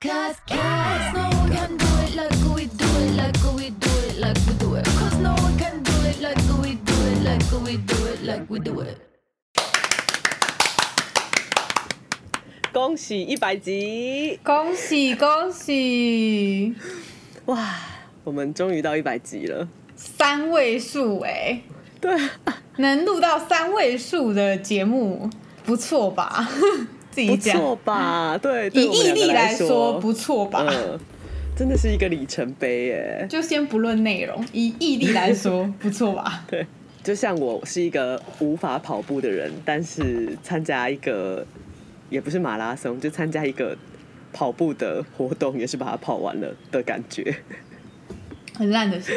Cause, cause no one can do it like we do it, like we do it, like we do it. Cause no one can do it like we do it, like we do it, like we do it. 恭喜一百集！恭喜恭喜，哇，我们终于到一百集了。三位数哎、对，能录到三位数的节目，不错吧？自己不讲，错吧？对，以毅力来说说不错吧？嗯，真的是一个里程碑耶。就先不论内容，以毅力来说 不错吧？对，就像我是一个无法跑步的人，但是参加一个也不是马拉松，就参加一个跑步的活动，也是把它跑完了的感觉，很烂的形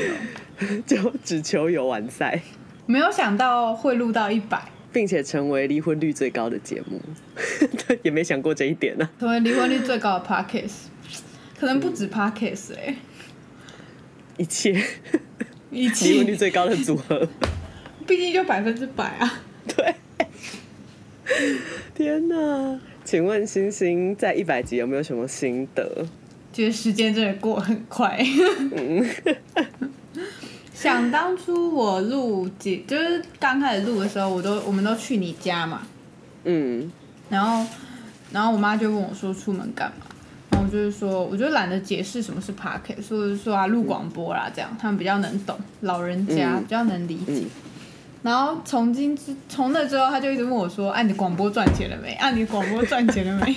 容，就只求有完赛，没有想到会录到一百，并且成为离婚率最高的节目，对，也没想过这一点呢、成为离婚率最高的 podcast，可能不止 podcast 哎、一切一切离婚率，最高的组合，毕竟就百分之百啊。对。天哪！请问星星在一百集有没有什么心得？觉得时间真的过很快。想当初我录节，就是刚开始录的时候，我都我们都去你家嘛，嗯，然后然后我妈就问我说出门干嘛，然后我就是说，我就懒得解释什么是 podcast，所以我就说啊录广播啦，这样他们比较能懂，老人家嗯比较能理解。嗯然后从今之从那之后，他就一直问我说：“啊，你广播赚钱了没？啊，你广播赚钱了没？”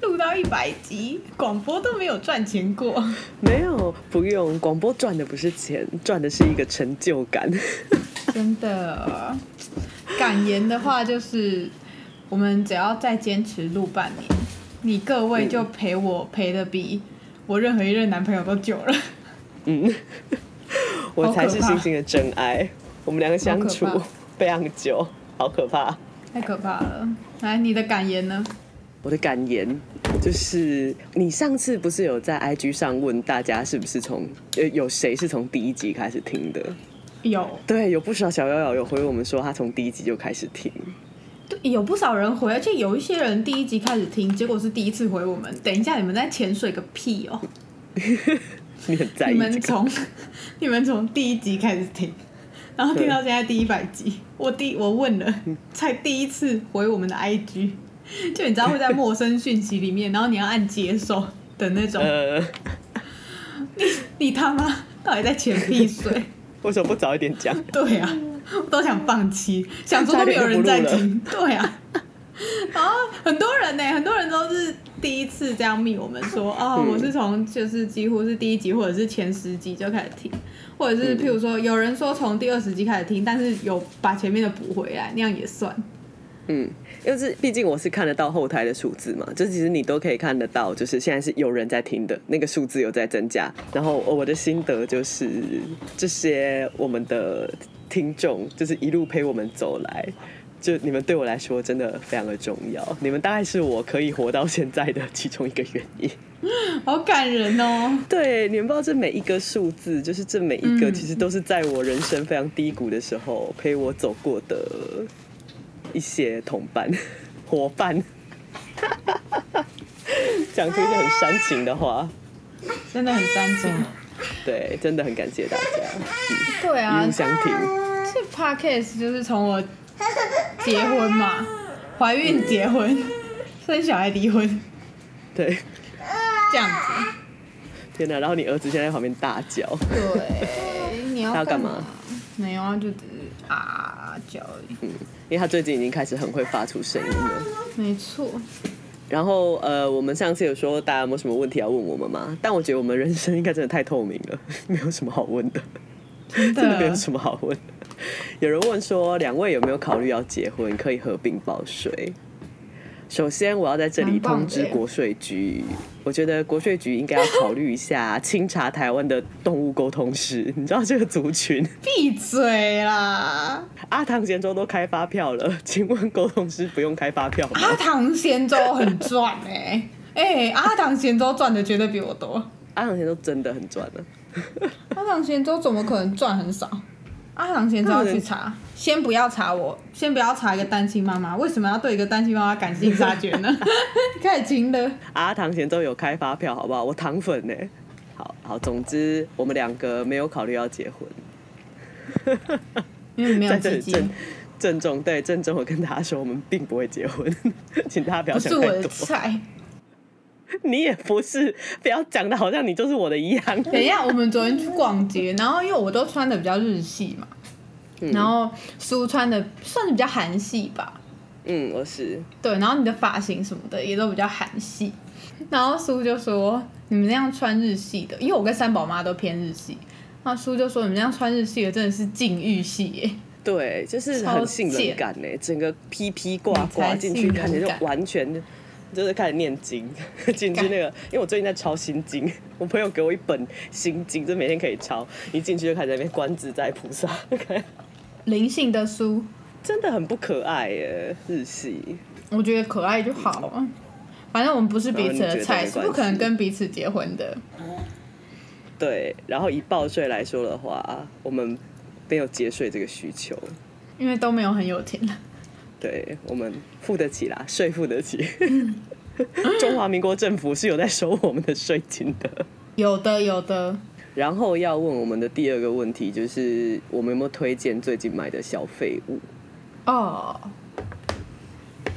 录到一百集，广播都没有赚钱过。没有，不用。广播赚的不是钱，赚的是一个成就感。真的，感言的话就是，我们只要再坚持录半年，你各位就陪我陪的比我任何一任男朋友都久了。嗯，我才是星星的真爱。我们两个相处非常久，好可怕。太可怕了！来，你的感言呢？我的感言就是，你上次不是有在 IG 上问大家是不是从呃有谁是从第一集开始听的？有，对，有不少小妖妖有回我们说他从第一集就开始听。对，有不少人回，而且有一些人第一集开始听，结果是第一次回我们。等一下，你们在潜水个屁哦！你？们从你们从第一集开始听，然后听到现在第一百集，我第我问了，才第一次回我们的 IG，就你知道会在陌生讯息里面，然后你要按接受的那种，呃，你他妈到底在潜屁水？为什么不早一点讲？对啊，我都想放弃，想说都没有人在听，对啊。然后很多人呢、很多人都是第一次这样密我们说，哦，嗯我是从就是几乎是第一集或者是前十集就开始听，或者是嗯譬如说有人说从第二十集开始听，但是有把前面的补回来，那样也算。嗯，因为是毕竟我是看得到后台的数字嘛，就其实你都可以看得到，就是现在是有人在听的那个数字有在增加。然后我的心得就是，这些我们的听众就是一路陪我们走来，就你们对我来说真的非常的重要，你们大概是我可以活到现在的其中一个原因。好感人哦！对，你们不知道这每一个数字，就是这每一个，嗯其实都是在我人生非常低谷的时候陪我走过的一些同伴、伙伴。讲出一些很煽情的话，真的很煽情。对，真的很感谢大家，对啊一路，相挺。这 podcast 就是从我结婚嘛，怀孕结婚，生小孩离婚对，这样子。天哪！然后你儿子现在在旁边大叫，对，你要干嘛？没有啊，就只是啊叫而已。因为他最近已经开始很会发出声音了。没错，然后呃，我们上次有说大家有没有什么问题要问我们吗？但我觉得我们人生应该真的太透明了，没有什么好问的。真真的没有。什么好问的。有人问说，两位有没有考虑要结婚，可以合并报税？首先，我要在这里通知国税局，我觉得国税局应该要考虑一下清查台湾的动物沟通师。你知道这个族群，闭嘴啦！阿唐咸粥都开发票了，请问沟通师不用开发票吗？阿唐咸粥很赚哎、哎、阿唐咸粥赚的绝对比我多。阿唐咸粥真的很赚了。阿唐咸粥怎么可能赚很少？阿唐咸粥要去查，先不要查我，先不要查一个单亲妈妈，为什么要对一个单亲妈妈赶尽杀绝呢？开始亲了，阿，唐贤都有开发票，好不好？我糖粉呢？好好，总之我们两个没有考虑要结婚，因为你没有在这鸡鸡，里郑郑重对郑重的跟大家说，我们并不会结婚，请大家不要不是我的想太多。菜。你也不是，不要讲的好像你就是我的一样。等一下，我们昨天去逛街，然后因为我都穿的比较日系嘛，嗯然后苏穿的算是比较韩系吧，嗯，我是。对，然后你的发型什么的也都比较韩系，然后苏就说你们那样穿日系的，因为我跟三宝妈都偏日系，那苏就说你们那样穿日系的真的是禁欲系耶，对，就是很性冷感呢，整个披披挂挂进去，你才性冷看起来就完全就是开始念经，进去那个，因为我最近在抄心经，我朋友给我一本心经，就每天可以抄，一进去就开始在那边观自在菩萨，灵性的书，真的很不可爱耶，日系。我觉得可爱就好了。反正我们不是彼此的菜，是不可能跟彼此结婚的。对，然后以报税来说的话，我们没有节税这个需求，因为都没有很有钱。对我们付得起啦，税付得起。中华民国政府是有在收我们的税金的。有的，有的。然后要问我们的第二个问题就是，我们有没有推荐最近买的小废物？哦，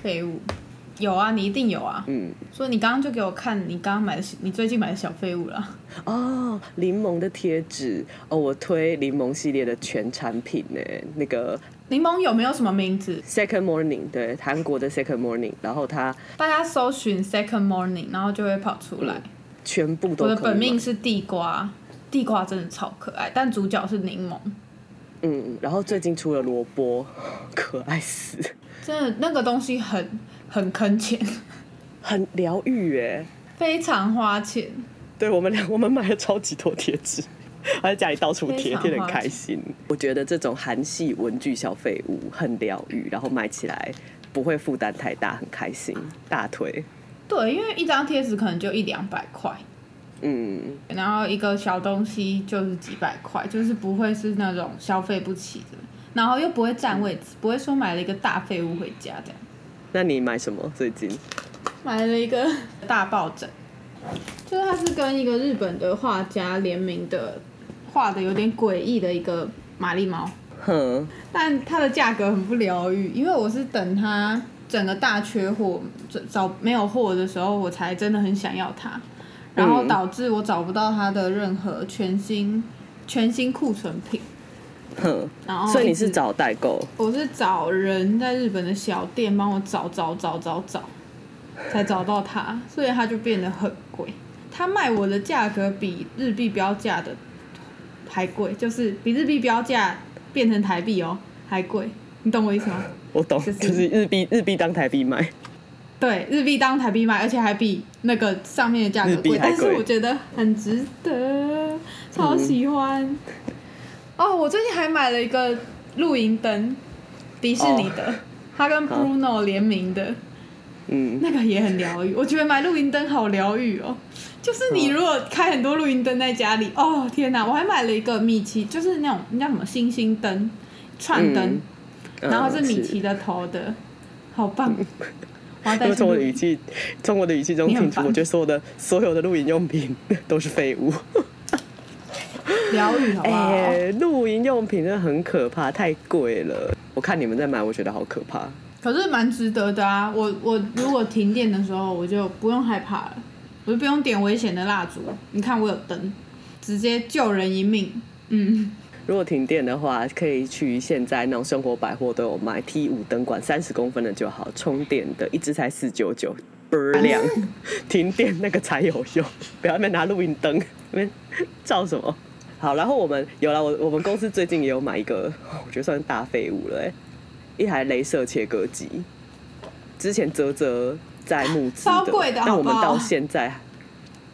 废物有啊，你一定有啊。嗯，所以你刚刚就给我看你刚刚买的，你最近买的小废物了。哦，柠檬的贴纸哦，我推柠檬系列的全产品呢，那个柠檬有没有什么名字？Second Morning，对，韩国的 Second Morning，然后它大家搜寻 Second Morning，然后就会跑出来。全部都我的本命是地瓜，地瓜真的超可爱，但主角是柠檬，嗯，然后最近出了萝卜，可爱死，真的那个东西很很坑钱，很疗愈哎。非常花钱。对我们俩，我们买了超级多贴纸，还在家里到处贴，贴得很开心。我觉得这种韩系文具小废物很疗愈，然后买起来不会负担太大，很开心，大推。对，因为一张贴纸可能就一两百块，嗯，然后一个小东西就是几百块，就是不会是那种消费不起的，然后又不会占位置，不会说买了一个大废物回家这样。那你买什么最近？买了一个大抱枕，就是它是跟一个日本的画家联名的，画的有点诡异的一个玛丽猫，哼，但它的价格很不疗愈，因为我是等它整个大缺货，找找没有货的时候，我才真的很想要它，然后嗯导致我找不到它的任何全新全新库存品，哼，然后所以你是找代购？我是找人在日本的小店帮我找找找找找，才找到它，所以它就变得很贵。它卖我的价格比日币标价的还贵，就是比日币标价变成台币哦还贵，你懂我意思吗？我懂，就是就是日币日币当台币卖。对，日币当台币卖，而且还比那个上面的价格贵，但是我觉得很值得，超喜欢。哦，我最近还买了一个露营灯，迪士尼的，它跟好 Bruno 联名的，嗯，那个也很疗愈。我觉得买露营灯好疗愈哦，就是你如果开很多露营灯在家里，哦天哪！我还买了一个米奇，就是那种那叫什么星星灯、串灯，嗯然后是嗯米奇的头的，好棒！因为。从我的语气，从我的语气中听出，我觉得所有的所有的露营用品都是废物。疗愈好不好？哎、露营用品真的很可怕，太贵了。我看你们在买，我觉得好可怕。可是蛮值得的啊！我我如果停电的时候，我就不用害怕了，我就不用点危险的蜡烛。你看我有灯，直接救人一命。嗯，如果停电的话，可以去现在那种生活百货都有卖 T 五灯管，三十公分的就好，充电的，一支才四九九，倍儿亮。停电那个才有用，不要在那边拿录音灯，那边照什么？好，然后我们有了，我我们公司最近也有买一个，我觉得算是大废物了、哎，一台镭射切割机。之前泽泽在募资超贵的但我们到现在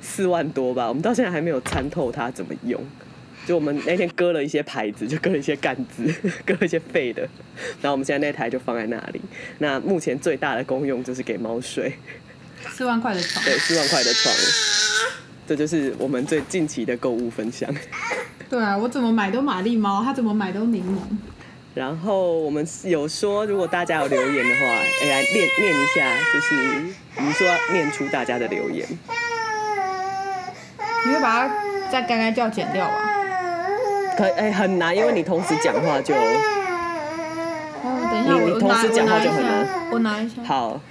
四万多吧，我们到现在还没有参透它怎么用。就我们那天割了一些牌子，就割了一些杆子，割了一些废的，然后我们现在那台就放在那里。那目前最大的功用就是给猫睡，四万块的床，对，四万块的床，这就是我们最近期的购物分享。对啊，我怎么买都玛丽猫，它怎么买都柠檬。然后我们有说，如果大家有留言的话，哎，来念念一下，就是你说要念出大家的留言。你会把它在该该叫剪掉吧？可哎很难，因为你同时讲话就哦，等一下，你你我拿同时讲话就很我拿一难下我拿一下。好。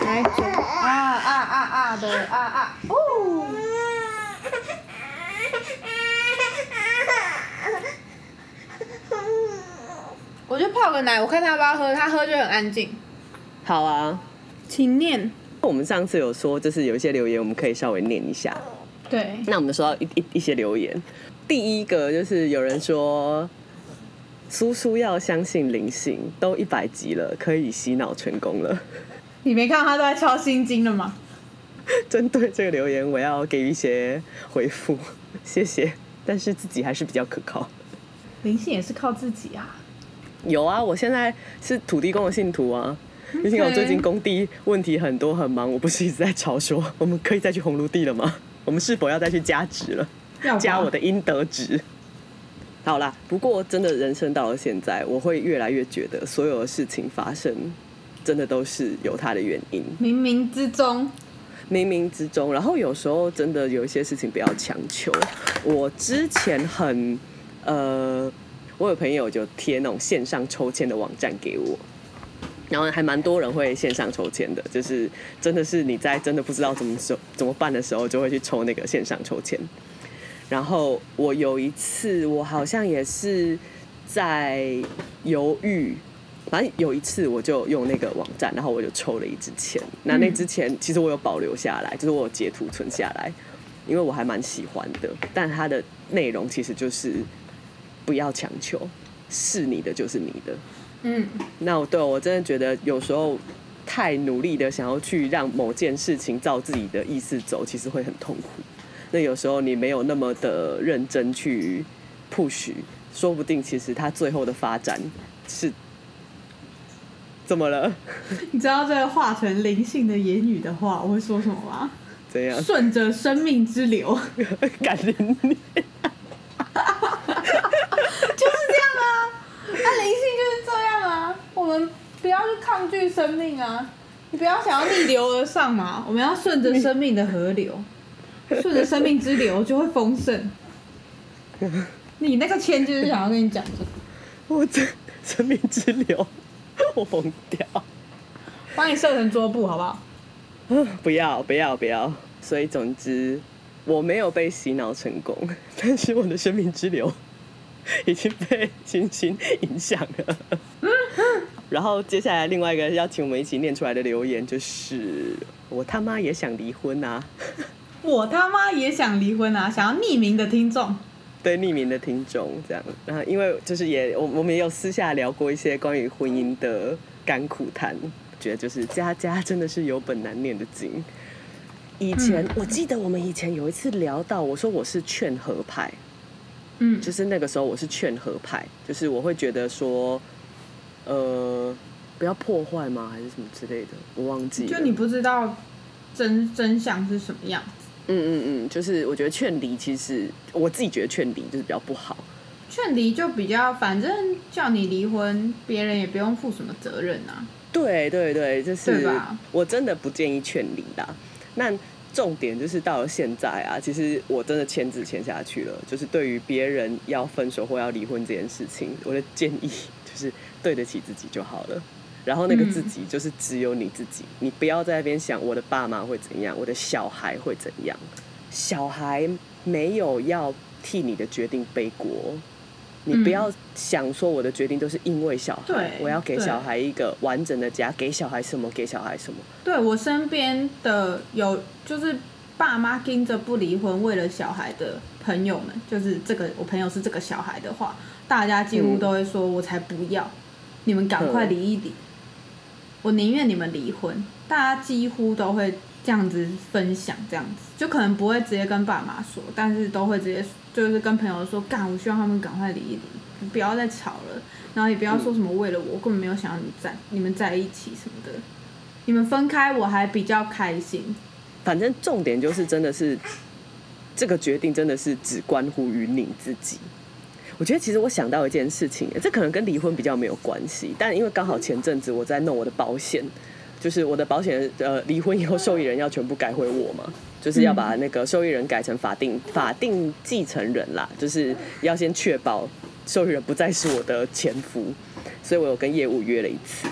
来，九啊啊啊啊的啊啊哦。我就泡个奶，我看他要不要喝，他喝就很安静。好啊，请念。我们上次有说，就是有一些留言，我们可以稍微念一下。对，那我们收到一一一些留言，第一个就是有人说，苏苏要相信灵性，都一百集了，可以洗脑成功了。你没看到他都在抄心经了吗？针对这个留言，我要给予一些回复，谢谢。但是自己还是比较可靠。灵性也是靠自己啊。有啊，我现在是土地公的信徒啊。毕竟我最近工地问题很多很忙，我不是一直在吵说，我们可以再去红炉地了吗？我们是否要再去加值了？要加我的应得值。好啦，不过真的人生到了现在，我会越来越觉得，所有的事情发生，真的都是有它的原因，冥冥之中，冥冥之中。然后有时候真的有一些事情不要强求。我之前很呃，我有朋友就贴那种线上抽签的网站给我。然后还蛮多人会线上抽签的，就是真的是你在真的不知道怎么手怎么办的时候，就会去抽那个线上抽签。然后我有一次，我好像也是在犹豫，反正有一次我就用那个网站，然后我就抽了一支签。那那支签其实我有保留下来，就是我有截图存下来，因为我还蛮喜欢的。但它的内容其实就是不要强求，是你的就是你的。嗯，那我对我真的觉得有时候太努力的想要去让某件事情照自己的意思走，其实会很痛苦。那有时候你没有那么的认真去 push，说不定其实它最后的发展是怎么了？你知道这个化成灵性的言语的话，我会说什么吗？怎样？顺着生命之流，感人你？就是这样啊。那灵性就是这样啊，我们不要去抗拒生命啊，你不要想要逆流而上嘛，我们要顺着生命的河流，顺着生命之流就会丰盛。你那个签就是想要跟你讲这个，我这生命之流，我疯掉。帮你设成桌布好不好？不要不要不要！所以总之，我没有被洗脑成功，但是我的生命之流已经被星星影响了。然后接下来另外一个要请我们一起念出来的留言就是：“我他妈也想离婚啊 我他妈也想离婚啊！想要匿名的听众，！” 对匿名的听众这样，然后因为就是也我我们也有私下聊过一些关于婚姻的甘苦谈，觉得就是家家真的是有本难念的经。以前、我记得我们以前有一次聊到，我说我是劝和派，嗯，就是那个时候我是劝和派，就是我会觉得说，呃，不要破坏吗？还是什么之类的，我忘记了。就你不知道真真相是什么样子。嗯嗯嗯，就是我觉得劝离，其实我自己觉得劝离就是比较不好。劝离就比较，反正叫你离婚，别人也不用负什么责任啊。对对对，就是吧我真的不建议劝离的。那重点就是到了现在啊，其实我真的签字签下去了。就是对于别人要分手或要离婚这件事情，我的建议就是对得起自己就好了。然后那个嗯自己就是只有你自己，你不要在那边想我的爸妈会怎样，我的小孩会怎样。小孩没有要替你的决定背锅，你不嗯要想说我的决定都是因为小孩对，我要给小孩一个完整的家，给小孩什么给小孩什么。对我身边的有就是爸妈盯着不离婚，为了小孩的朋友们，就是这个我朋友是这个小孩的话，大家几乎嗯都会说：“我才不要，你们赶快离一离，我宁愿你们离婚。”大家几乎都会这样子分享，这样子就可能不会直接跟爸妈说，但是都会直接就是跟朋友说：“干，我希望他们赶快离一离，不要再吵了。”然后也不要说什么为了我，我根本没有想要你在你们在一起什么的。你们分开我还比较开心。反正重点就是真的是这个决定真的是只关乎于你自己。我觉得其实我想到一件事情，这可能跟离婚比较没有关系，但因为刚好前阵子我在弄我的保险，就是我的保险呃离婚以后受益人要全部改回我嘛，就是要把那个受益人改成法定法定继承人啦，就是要先确保受益人不再是我的前夫，所以我有跟业务约了一次。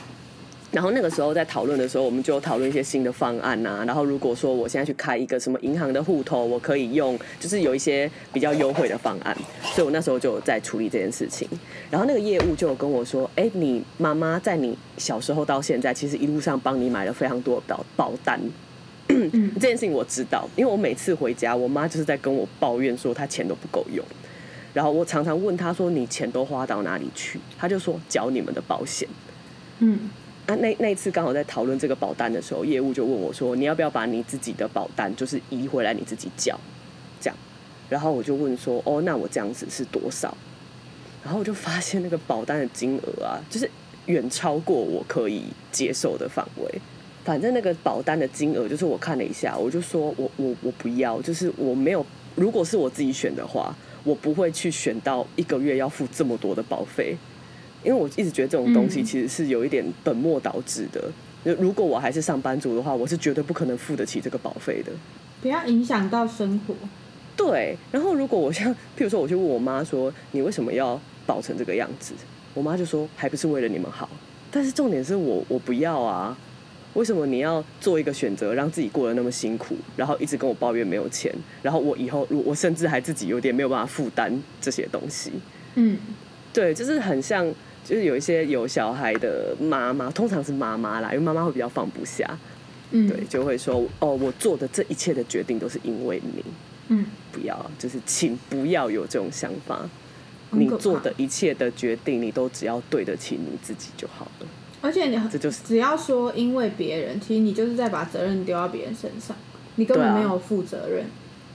然后那个时候在讨论的时候，我们就讨论一些新的方案啊、然后如果说我现在去开一个什么银行的户头，我可以用，就是有一些比较优惠的方案，所以我那时候就在处理这件事情。然后那个业务就有跟我说：“哎，你妈妈在你小时候到现在，其实一路上帮你买了非常多的保保单。”这件事情我知道，因为我每次回家，我妈就是在跟我抱怨说她钱都不够用。然后我常常问她说：“你钱都花到哪里去？”她就说：“缴你们的保险。”嗯，啊，那那一次刚好在讨论这个保单的时候，业务就问我说：“你要不要把你自己的保单就是移回来你自己缴？”这样，然后我就问说：“哦，那我这样子是多少？”然后我就发现那个保单的金额啊，就是远超过我可以接受的范围。反正那个保单的金额，就是我看了一下，我就说我我我不要，就是我没有，如果是我自己选的话，我不会去选到一个月要付这么多的保费。因为我一直觉得这种东西嗯其实是有一点本末倒置的。就如果我还是上班族的话，我是绝对不可能付得起这个保费的。不要影响到生活。对，然后如果我像，譬如说我去问我妈说，你为什么要保成这个样子？我妈就说，还不是为了你们好。但是重点是我我不要啊，为什么你要做一个选择，让自己过得那么辛苦，然后一直跟我抱怨没有钱，然后我以后我甚至还自己有点没有办法负担这些东西。嗯，对，就是很像，就是有一些有小孩的妈妈，通常是妈妈啦，因为妈妈会比较放不下，嗯，对，就会说，哦，我做的这一切的决定都是因为你，嗯，不要，就是请不要有这种想法。你做的一切的决定，你都只要对得起你自己就好了。而且你这就是只要说因为别人，其实你就是在把责任丢到别人身上，你根本没有负责任。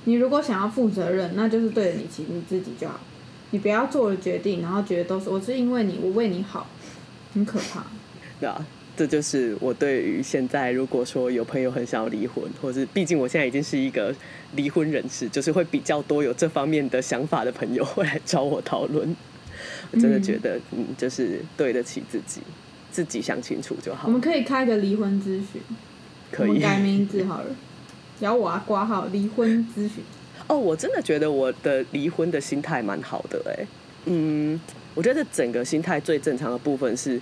你如果想要负责任，那就是对得你起你自己就好。你不要做了决定，然后觉得都是我是因为你，我为你好，很可怕。对啊，这就是我对于现在如果说有朋友很想要离婚，或是毕竟我现在已经是一个离婚人士，就是会比较多有这方面的想法的朋友会来找我讨论。我真的觉得，嗯，就是对得起自己，自己想清楚就好我。们可以开个离婚咨询，可以改名字好了，然后我要挂号离婚咨询。哦，我真的觉得我的离婚的心态蛮好的哎、嗯，我觉得整个心态最正常的部分是，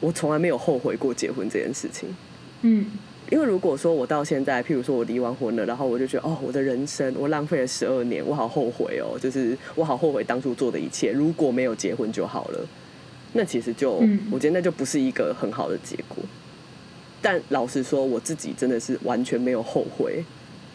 我从来没有后悔过结婚这件事情。嗯因为如果说我到现在，譬如说我离完婚了，然后我就觉得哦，我的人生我浪费了十二年，我好后悔哦，就是我好后悔当初做的一切，如果没有结婚就好了。那其实就，嗯我觉得那就不是一个很好的结果。但老实说，我自己真的是完全没有后悔，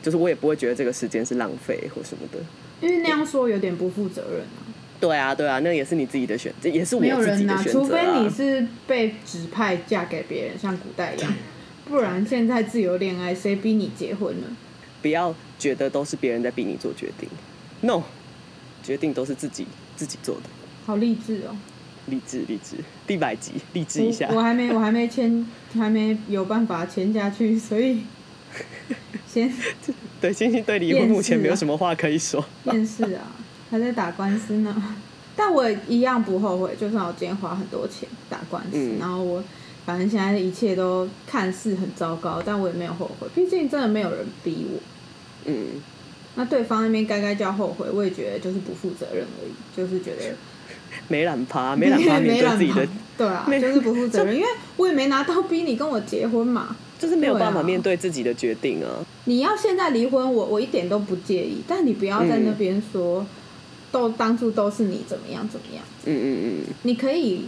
就是我也不会觉得这个时间是浪费或什么的。因为那样说有点不负责任啊。对啊，对啊，那也是你自己的选择，也是我自己人，的选择、啊。除非你是被指派嫁给别人，像古代一样，不然现在自由恋爱，谁逼你结婚了？不要觉得都是别人在逼你做决定，no，决定都是自己自己做的。好励志哦！励志励志，第百集励志一下我。我还没我还没签，还没有办法签下去，所以 先对，星星对离婚目前没有啊什么话可以说。面试啊，还在打官司呢。但我一样不后悔，就算我今天花很多钱打官司，嗯然后我反正现在一切都看似很糟糕，但我也没有后悔，毕竟真的没有人逼我。嗯，那对方那边该该叫后悔，我也觉得就是不负责任而已，就是觉得没懒趴，没懒趴面对自己的 没懒，对啊，就是不负责任，因为我也没拿到逼你跟我结婚嘛。就是没有办法面对自己的决定啊。你要现在离婚，我我一点都不介意，但你不要在那边说，都当初都是你怎么样怎么样。嗯嗯嗯，你可以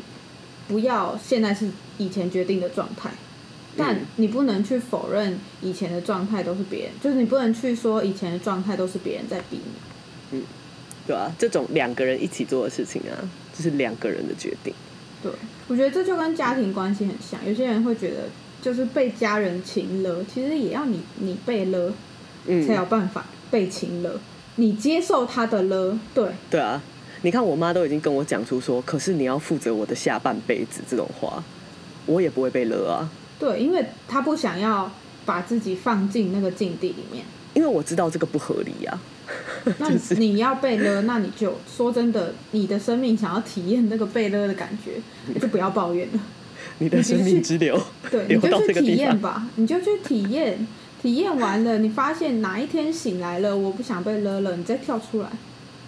不要现在是以前决定的状态，但嗯你不能去否认以前的状态都是别人，就是你不能去说以前的状态都是别人在逼你。嗯对啊，这种两个人一起做的事情啊，就是两个人的决定。对，我觉得这就跟家庭关系很像。有些人会觉得，就是被家人情了，其实也要你你被了，嗯才，有办法被情了。你接受他的了，对，对啊。你看，我妈都已经跟我讲出说，可是你要负责我的下半辈子这种话，我也不会被勒啊，对，因为他不想要把自己放进那个境地里面。因为我知道这个不合理啊。那你要被勒，那你就说真的，你的生命想要体验那个被勒的感觉，就不要抱怨了。你的生命之流对，你 流到就去体这个地方，验吧，你就去体验，体验完了，你发现哪一天醒来了，我不想被勒了，你再跳出来，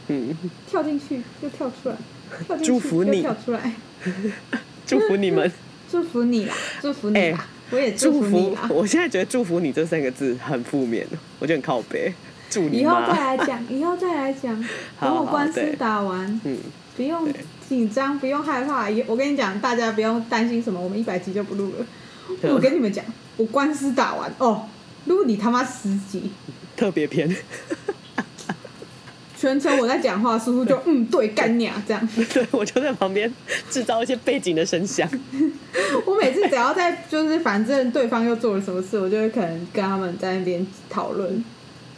嗯，跳进去又跳出来，跳进去祝福你。又跳出来，祝福你们，祝福你啦，祝福你啦，我也祝福你啦。我现在觉得“祝福你”这三个字很负面，我觉得很靠背。祝你以后再，来讲，以后再来讲。好等我官司打完，嗯，不用对紧张，不用害怕。也我跟你讲，大家不用担心什么，我们一百集就不录了。我跟你们讲，我官司打完哦，录你他妈十集，特别篇，全程我在讲话，叔叔就 嗯对干娘这样。对我就在旁边制造一些背景的声响。我每次只要在就是反正对方又做了什么事，我就会可能跟他们在那边讨论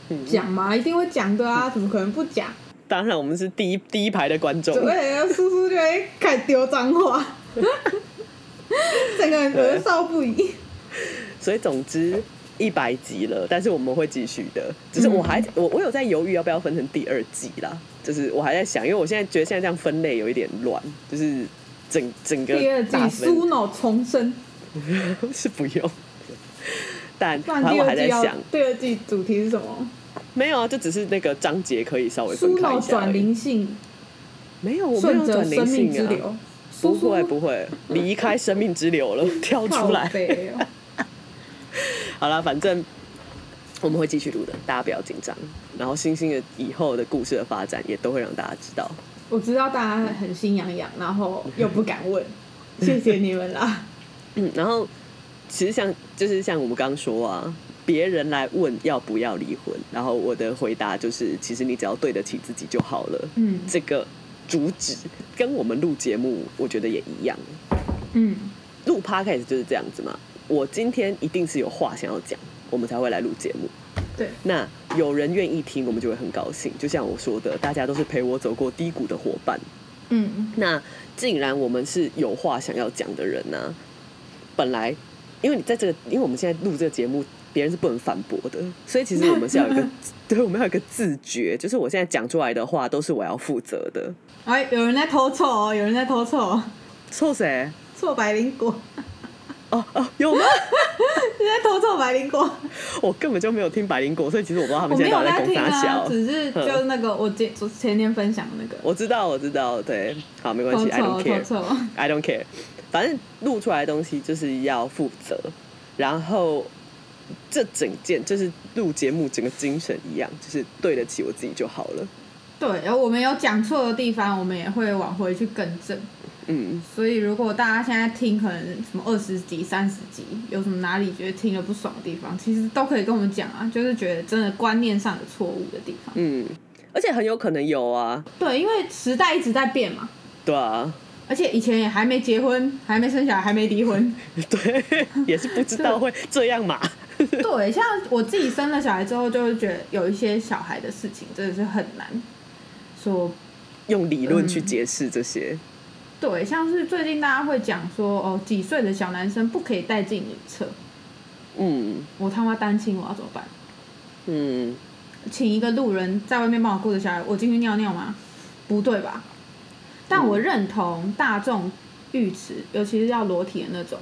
嗯讲嘛，一定会讲的啊，怎么可能不讲？当然，我们是第一第一排的观众，对，叔叔就会开始丢脏话，整个人咳嗽不已。所以总之一百集了，但是我们会继续的。只是我还、嗯。我我有在犹豫要不要分成第二季啦，就是我还在想，因为我现在觉得现在这样分类有一点乱，就是整整个第二季苏脑重生，是不用。但然反正我还在想，第二季主题是什么没有啊，就只是那个章节可以稍微分开一下。转灵性，没有，我没顺着有转灵性啊，之流，不会不会离开生命之流了，跳出来好了，反正我们会继续录的，大家不要紧张。然后星星的以后的故事的发展也都会让大家知道。我知道大家很心痒痒，然后又不敢问，谢谢你们啦。嗯，然后其实像就是像我们刚刚说啊，别人来问要不要离婚，然后我的回答就是，其实你只要对得起自己就好了。嗯这个主旨跟我们录节目，我觉得也一样。嗯，录 podcast 就是这样子嘛。我今天一定是有话想要讲，我们才会来录节目。对，那有人愿意听，我们就会很高兴。就像我说的，大家都是陪我走过低谷的伙伴。嗯那既然我们是有话想要讲的人呢、本来因为你在这个，因为我们现在录这个节目，别人是不能反驳的，所以其实我们是要有一个，对，我们要有一个自觉，就是我现在讲出来的话都是我要负责的。哎，有人在偷臭哦，有人在偷臭哦，臭谁？臭百灵果，哦哦，有吗？你 在偷臭白灵果。我根本就没有听白灵果，所以其实我不知道他们现在到底在在听啊，攻啥小。只是就是那个我前昨前天分享的那个我知道，我知道，对，好，没关偷系，I don't care，I don't care，反正录出来的东西就是要负责，然后这整件就是录节目整个精神一样，就是对得起我自己就好了。对，然后我们有讲错的地方，我们也会往回去更正。嗯，所以如果大家现在听可能什么二十集、三十集，有什么哪里觉得听了不爽的地方，其实都可以跟我们讲啊，就是觉得真的观念上有错误的地方。嗯，而且很有可能有啊，对，因为时代一直在变嘛，对啊，而且以前也还没结婚，还没生小孩，还没离婚。对，也是不知道会这样嘛。对，像我自己生了小孩之后，就会觉得有一些小孩的事情真的是很难说。用理论嗯去解释这些，对，像是最近大家会讲说，哦，几岁的小男生不可以带进女厕。嗯我他妈单亲，我要怎么办？嗯，请一个路人在外面帮我顾着小孩，我进去尿尿吗？不对吧？但我认同大众浴池，尤其是要裸体的那种，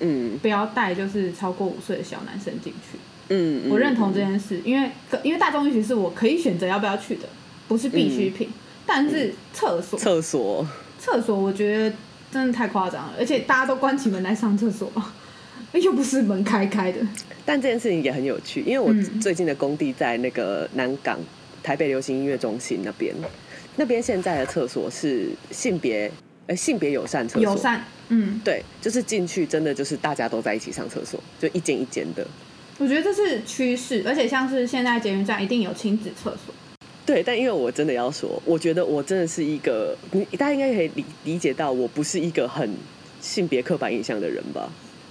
嗯不要带就是超过五岁的小男生进去。嗯，我认同这件事，因为因为大众浴池是我可以选择要不要去的，不是必需品。但是厕所，厕所，厕所我觉得真的太夸张了，而且大家都关起门来上厕所，又不是门开开的。但这件事情也很有趣，因为我嗯最近的工地在那个南港台北流行音乐中心那边，那边现在的厕所是性别呃性别友善厕所，友善，嗯，对，就是进去真的就是大家都在一起上厕所，就一间一间的。我觉得这是趋势，而且像是现在捷运站一定有亲子厕所。对，但因为我真的要说，我觉得我真的是一个，你大家应该可以理理解到，我不是一个很性别刻板印象的人吧？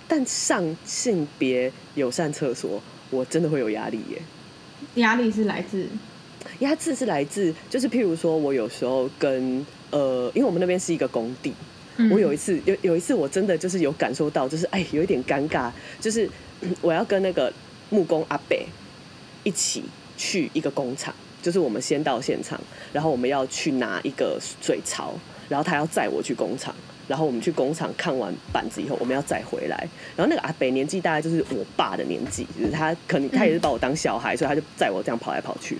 但上性别友善厕所，我真的会有压力耶。压力是来自压制是来自，就是譬如说，我有时候跟呃，因为我们那边是一个工地，嗯我有一次有有一次我真的就是有感受到，就是哎有一点尴尬，就是嗯我要跟那个木工阿北一起去一个工厂，就就是我们先到现场，然后我们要去拿一个水槽，然后他要载我去工厂，然后我们去工厂看完板子以后，我们要再回来。然后那个阿北年纪大概就是我爸的年纪，就是他可能他也是把我当小孩，所以他就载我这样跑来跑去。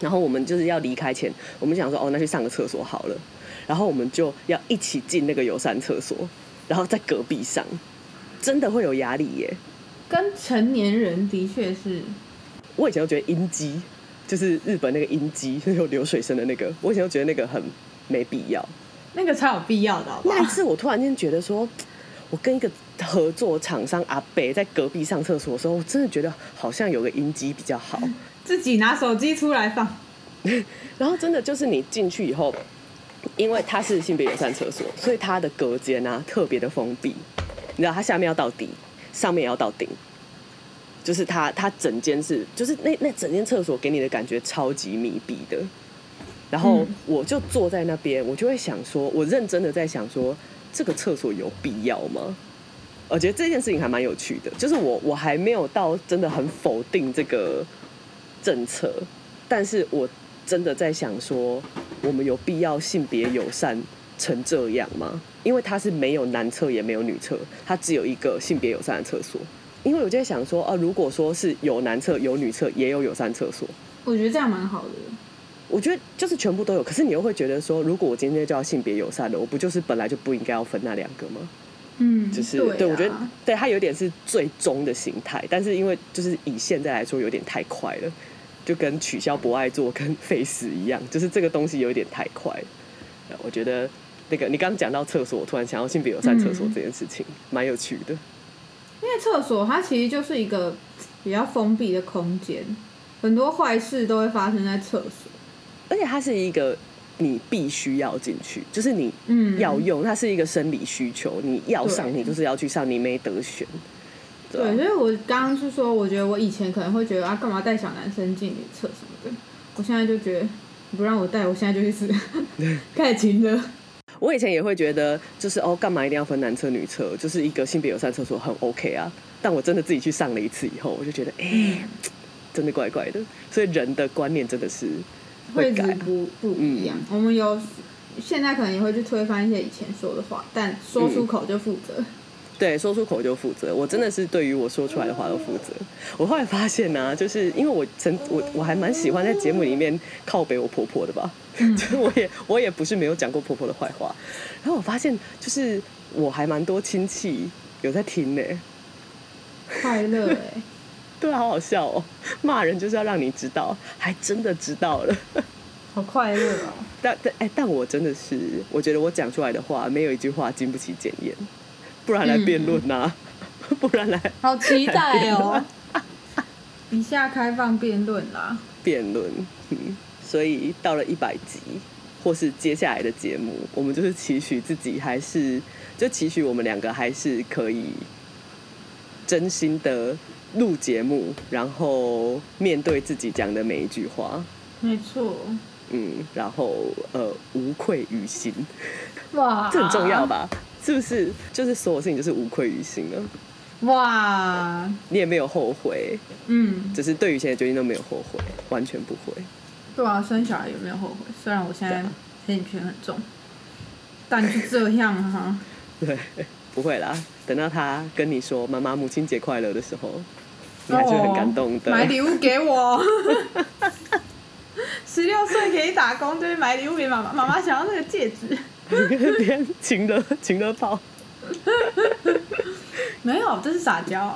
然后我们就是要离开前，我们想说哦，那去上个厕所好了。然后我们就要一起进那个友善厕所，然后在隔壁上，真的会有压力耶。跟成年人的确是，我以前都觉得音机就是日本那个音机有流水声的那个，我以前都觉得那个很没必要。那个才有必要的好不好那一次我突然间觉得说，我跟一个合作厂商阿北在隔壁上厕所的时候，我真的觉得好像有个音机比较好。自己拿手机出来放，然后真的就是你进去以后，因为它是性别友善厕所，所以它的隔间啊特别的封闭。你知道，它下面要到底，上面也要到顶，就是它它整间是，就是那那整间厕所给你的感觉超级密闭的。然后嗯我就坐在那边，我就会想说，我认真的在想说，这个厕所有必要吗？我觉得这件事情还蛮有趣的，就是我我还没有到真的很否定这个政策，但是我真的在想说，我们有必要性别友善成这样吗？因为它是没有男厕也没有女厕，它只有一个性别友善的厕所。因为我就在想说，啊、如果说是有男厕有女厕也有友善厕所，我觉得这样蛮好的。我觉得就是全部都有。可是你又会觉得说，如果我今天就要性别友善的，我不就是本来就不应该要分那两个吗？嗯，就是对,、对我觉得对它有点是最终的形态，但是因为就是以现在来说有点太快了，就跟取消博爱做跟 face 一样，就是这个东西有点太快我觉得那个你刚刚讲到厕所，我突然想到性别友善厕所这件事情，蛮、有趣的。因为厕所它其实就是一个比较封闭的空间，很多坏事都会发生在厕所。而且它是一个你必须要进去，就是你嗯要用，它是一个生理需求，你要上你就是要去上，你没得选。对，啊所以我刚刚是说，我觉得我以前可能会觉得啊，干嘛带小男生进女厕什么的，我现在就觉得你不让我带，我现在就去试，开始亲了。我以前也会觉得，就是哦，干嘛一定要分男厕女厕？就是一个性别友善厕所很 OK 啊。但我真的自己去上了一次以后，我就觉得，哎、真的怪怪的。所以人的观念真的是会改。不不一样。我们有现在可能也会去推翻一些以前说的话，但说出口就负责。对，说出口就负责。我真的是对于我说出来的话都负责。我后来发现呢、就是因为我曾我我还蛮喜欢在节目里面靠北我婆婆的吧，就是我也我也不是没有讲过婆婆的坏话。然后我发现，就是我还蛮多亲戚有在听呢、快乐哎、对啊，好好笑哦！骂人就是要让你知道，还真的知道了。好快乐哦！但但哎，但我真的是，我觉得我讲出来的话，没有一句话经不起检验，不然来辩论呐，不然来好期待哦！以下开放辩论啦。辩论。嗯，所以到了一百集，或是接下来的节目，我们就是期许自己还是，就期许我们两个还是可以真心的录节目，然后面对自己讲的每一句话。没错，嗯，然后呃，无愧于心，哇，这很重要？吧？是不是？就是所有事情就是无愧于心了，哇，你也没有后悔，嗯，只是对于现在决定都没有后悔，完全不会。对啊，生小孩有没有后悔？虽然我现在黑眼圈很重，但就这样哈。对，不会啦。等到他跟你说“妈妈母亲节快乐”的时候，你还是很感动的。哦买礼物给我。十六岁可以打工，就是买礼物给妈妈。妈妈想要那个戒指，边情的情的炮，没有，这是撒娇。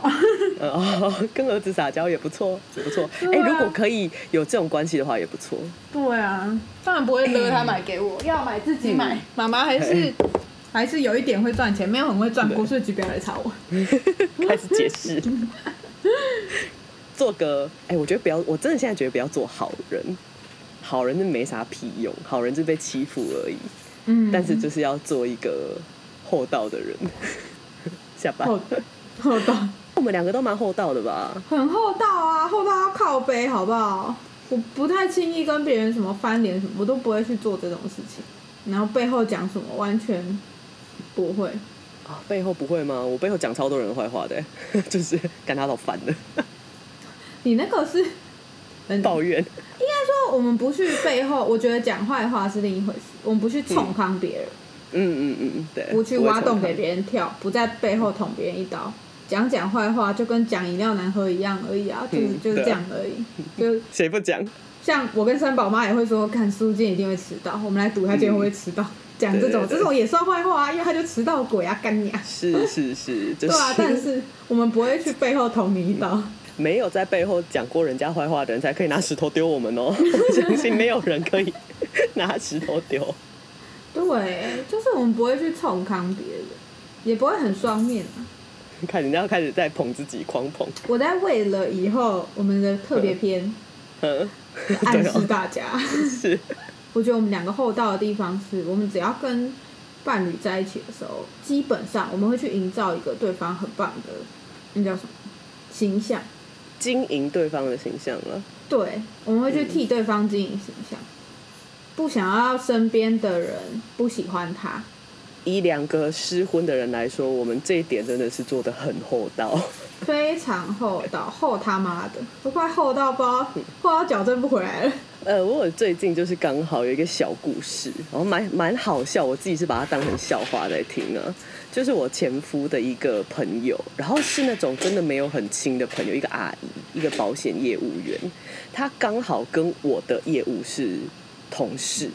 呃 哦，跟儿子撒娇也不错，也不错。哎、如果可以有这种关系的话，也不错。对啊，当然不会勒他买给我，要买自己买。妈妈还是哎还是有一点会赚钱，没有很会赚，国税局不要来查我。开始解释，做个哎、我觉得不要，我真的现在觉得不要做好人，好人是没啥屁用，好人是被欺负而已。嗯但是就是要做一个厚道的人。下班，厚厚道，我们两个都蛮厚道的吧？很厚道啊，厚道要靠背，好不好？我不太轻易跟别人什么翻脸什么，我都不会去做这种事情。然后背后讲什么，完全不会。啊，背后不会吗？我背后讲超多人的坏话的，就是感他老烦的，你那个是，嗯，抱怨。应该说我们不去背后，我觉得讲坏话是另一回事，我们不去冲康别人，嗯嗯嗯嗯，对，不去挖洞给人。别人跳，不在背后捅别人一刀。讲讲坏话就跟讲饮料难喝一样而已啊，就是、嗯就是这样而已。就 谁不讲？像我跟三宝妈也会说，看苏今天一定会迟到，我们来赌他今天会不会迟到。讲这种这种也算坏话啊，因为他就迟到鬼啊，干你啊！是是是，就对啊，但是我们不会去背后捅你一刀。没有在背后讲过人家坏话的人，才可以拿石头丢我们哦。我 相信没有人可以拿石头丢。对，就是我们不会去冲康别人，也不会很双面啊。看人家开始在捧自己，狂捧。我在为了以后我们的特别篇嗯，暗示大家，是，我觉得我们两个厚道的地方是，我们只要跟伴侣在一起的时候，基本上我们会去营造一个对方很棒的，那叫什么形象？经营对方的形象了。对，我们会去替对方经营形象，不想要身边的人不喜欢他。以两个失婚的人来说，我们这一点真的是做的很厚道。非常厚道，厚他妈的，都快厚到不知道厚到矫正不回来了。呃，我有最近就是刚好有一个小故事，然后蛮蛮好笑，我自己是把它当成笑话在听啊。就是我前夫的一个朋友，然后是那种真的没有很亲的朋友，一个阿姨，一个保险业务员，她刚好跟我的业务是同事，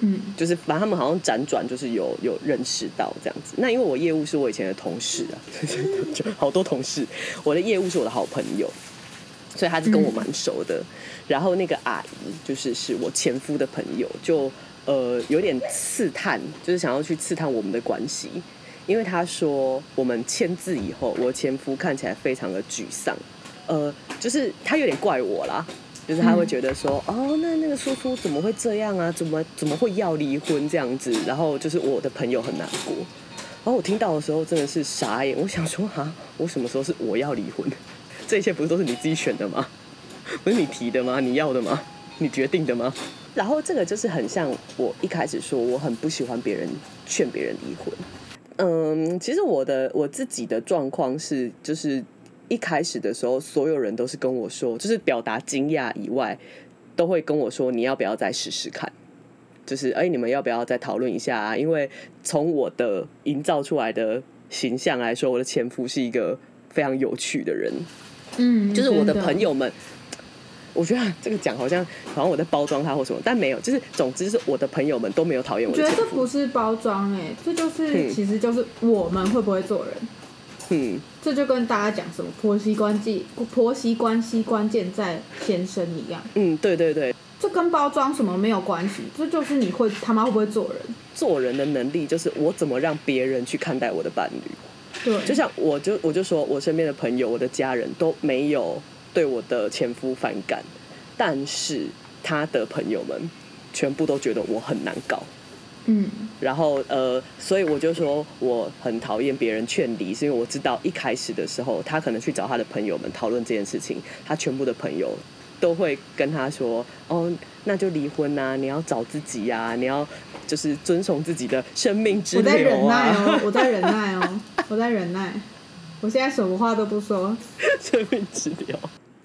嗯就是反正他们好像辗转就是有有认识到这样子。那因为我业务是我以前的同事啊，就 好多同事，我的业务是我的好朋友，所以他是跟我蛮熟的。然后那个阿姨就是是我前夫的朋友，就呃有点刺探，就是想要去刺探我们的关系。因为他说我们签字以后，我前夫看起来非常的沮丧，呃，就是他有点怪我啦，就是他会觉得说，哦，那那个叔叔怎么会这样啊？怎么怎么会要离婚这样子？然后就是我的朋友很难过。然后我听到的时候真的是傻眼，我想说啊，我什么时候是我要离婚？这一切不是都是你自己选的吗？不是你提的吗？你要的吗？你决定的吗？然后这个就是很像我一开始说，我很不喜欢别人劝别人离婚。嗯，其实我的我自己的状况是，就是一开始的时候，所有人都是跟我说，就是表达惊讶以外，都会跟我说你要不要再试试看。就是哎、你们要不要再讨论一下啊？因为从我的营造出来的形象来说，我的前夫是一个非常有趣的人，嗯，就是我的朋友们。我觉得这个讲好像好像我在包装他或什么，但没有，就是总之是我的朋友们都没有讨厌我我觉得。这不是包装哎、这就是、嗯其实就是我们会不会做人。嗯，这就跟大家讲什么婆媳关系，婆媳关系关键在先生一样，嗯，对对对，这跟包装什么没有关系，这就是你会他妈会不会做人。做人的能力就是我怎么让别人去看待我的伴侣。对，就像我就我就说我身边的朋友，我的家人都没有对我的前夫反感，但是他的朋友们全部都觉得我很难搞。嗯然后呃，所以我就说我很讨厌别人劝离，是因为我知道一开始的时候，他可能去找他的朋友们讨论这件事情，他全部的朋友都会跟他说：“哦，那就离婚啊，你要找自己呀、你要就是遵从自己的生命之我在忍耐啊，哦，我在忍耐哦，我在忍耐，我现在什么话都不说。生命之流。”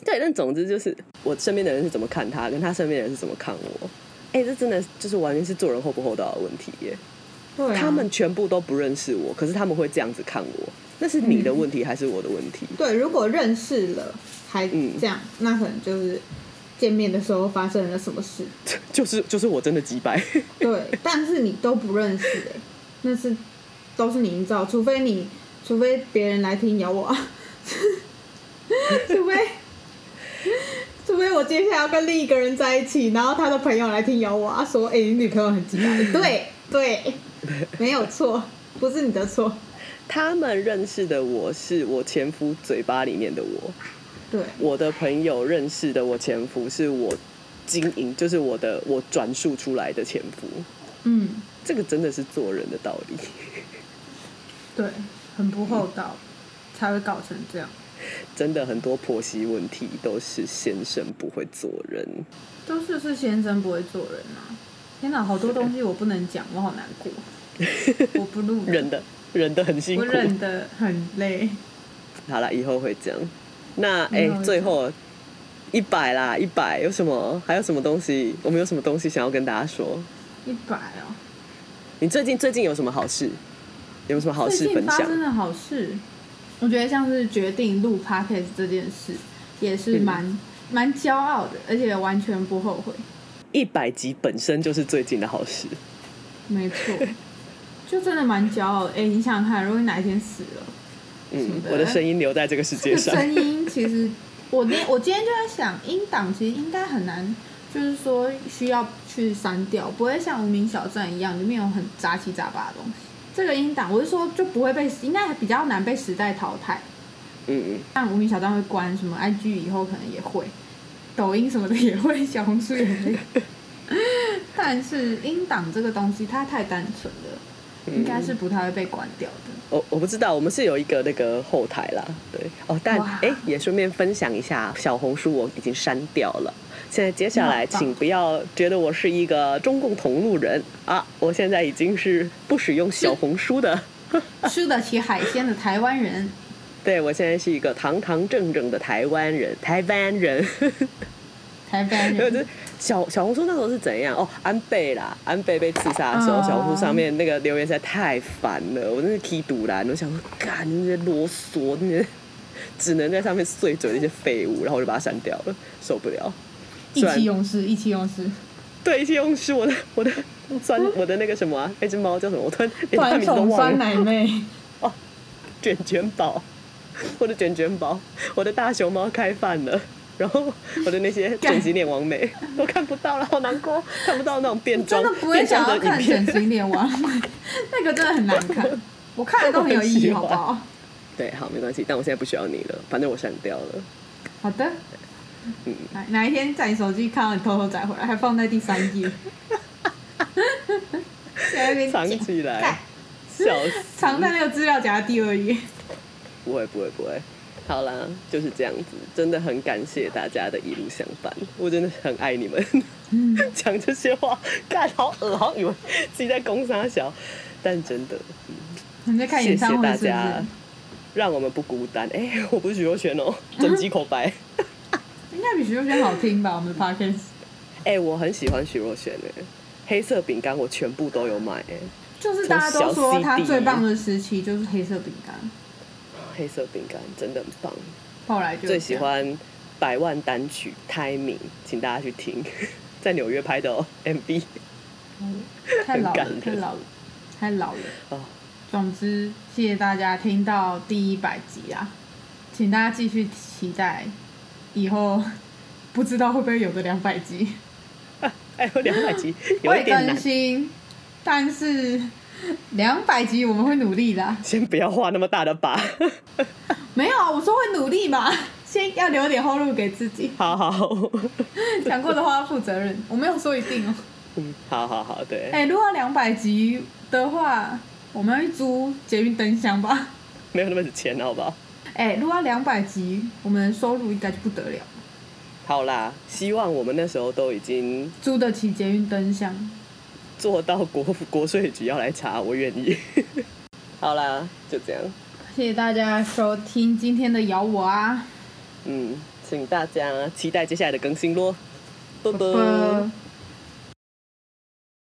对，但总之就是我身边的人是怎么看他，跟他身边的人是怎么看我。哎、这真的就是完全是做人厚不厚道的问题耶。对、啊，他们全部都不认识我，可是他们会这样子看我，那是你的问题还是我的问题？对，如果认识了还嗯这样，那可能就是见面的时候发生了什么事。就是就是我真的击败，对，但是你都不认识哎、那是都是你营造，除非你，除非别人来听咬我啊，除非。除非我接下来要跟另一个人在一起，然后他的朋友来听咬我啊，说：“哎、你女朋友很鸡巴。”对对，没有错，不是你的错。他们认识的我是我前夫嘴巴里面的我，对，我的朋友认识的我前夫是我经营，就是我的我转述出来的前夫，嗯，这个真的是做人的道理。对，很不厚道，才会搞成这样。真的很多婆媳问题都是先生不会做人，都是是先生不会做人啊！天哪，好多东西我不能讲，我好难过。我不录忍的忍的很辛我苦。忍的很累。好了，以后会这样。那哎、最后一百啦，一百有什么？还有什么东西？我们有什么东西想要跟大家说？一百哦。你最近最近有什么好事？有什么好事分享？发生的好事，我觉得像是决定录 podcast 这件事，也是嗯蛮蛮骄傲的，而且完全不后悔。一百集本身就是最近的好事。没错，就真的蛮骄傲的。哎、你想想看，如果你哪一天死了，嗯，的我的声音留在这个世这个界上。声音其实，我那我今天就在想，音档其实应该很难，就是说需要去删掉，不会像无名小站一样，里面有很杂七杂八的东西。这个音档，我是说就不会被，应该比较难被时代淘汰。嗯嗯，像无名小站会关，什么 IG 以后可能也会，抖音什么的也会，小红书也会。但是音档这个东西它太单纯了，应该是不太会被关掉的。我我不知道，我们是有一个那个后台啦，对哦，但哇哎、也顺便分享一下，小红书我已经删掉了。现在接下来，请不要觉得我是一个中共同路人啊！我现在已经是不使用小红书的，吃得起海鲜的台湾人，对我现在是一个堂堂正正的台湾人，台湾人。台湾人 小小红书那时候是怎样？哦，安倍啦，安倍被刺杀的时候，哦小红书上面那个留言实在太烦了，我真是踢堵啦！我想说，干你那些啰嗦，那些只能在上面碎嘴那些废物，然后我就把它删掉了，受不了。意气用事，意气用事，对，意气用事，我的我的酸，我的那个什么、啊，那只猫叫什么？我突然连它传名酸忘了。奶妹，哦卷卷宝，我的卷卷宝，我的大熊猫开饭了。然后我的那些整形脸王美都看不到了，好难过，看不到那种变装真的不会想要看整。形脸王，那个真的很难看，我看了都很有意义，好不好？对，好，没关系，但我现在不需要你了，反正我删掉了。好的。哪哪一天在你手机看到你偷偷载回来，还放在第三页，在那边藏起来，笑死！藏在那个资料夹的第二页。不会，不会，不会。好啦，就是这样子，真的很感谢大家的一路相伴，我真的很爱你们。讲这些话，干好恶，好以为自己在攻杀小，但真的，你在看谢谢演唱会大家？，让我们不孤单。哎、我不是许若瑄哦，整集口白。应该比徐若瑄好听吧？我们的 podcast 哎、我很喜欢徐若瑄哎，黑色饼干我全部都有买哎，就是大家都说她最棒的时期就是黑色饼干，黑色饼干真的很棒。后来就最喜欢百万单曲《Timing》，请大家去听，在纽约拍的哦 MV 太老了，太老了，太老了。哦。总之，谢谢大家听到第一百集啊，请大家继续期待，以后不知道会不会有个两百集，哎呦，两百集 有会更一点难，新，但是两百集我们会努力的啊。先不要画那么大的靶。没有啊，我说会努力嘛，先要留点后路给自己，好好，讲过的话要负责任，我没有说一定哦。嗯，好好好，对，哎、如果两百集的话，我们要去租捷运灯箱吧。没有那么多钱，好不好？哎、如果要两百集，我们的收入应该就不得了，好啦，希望我们那时候都已经租得起捷运灯箱。做到国国税局要来查，我愿意。好啦，就这样，谢谢大家收听今天的咬我啊，嗯，请大家期待接下来的更新咯，啵啵。啵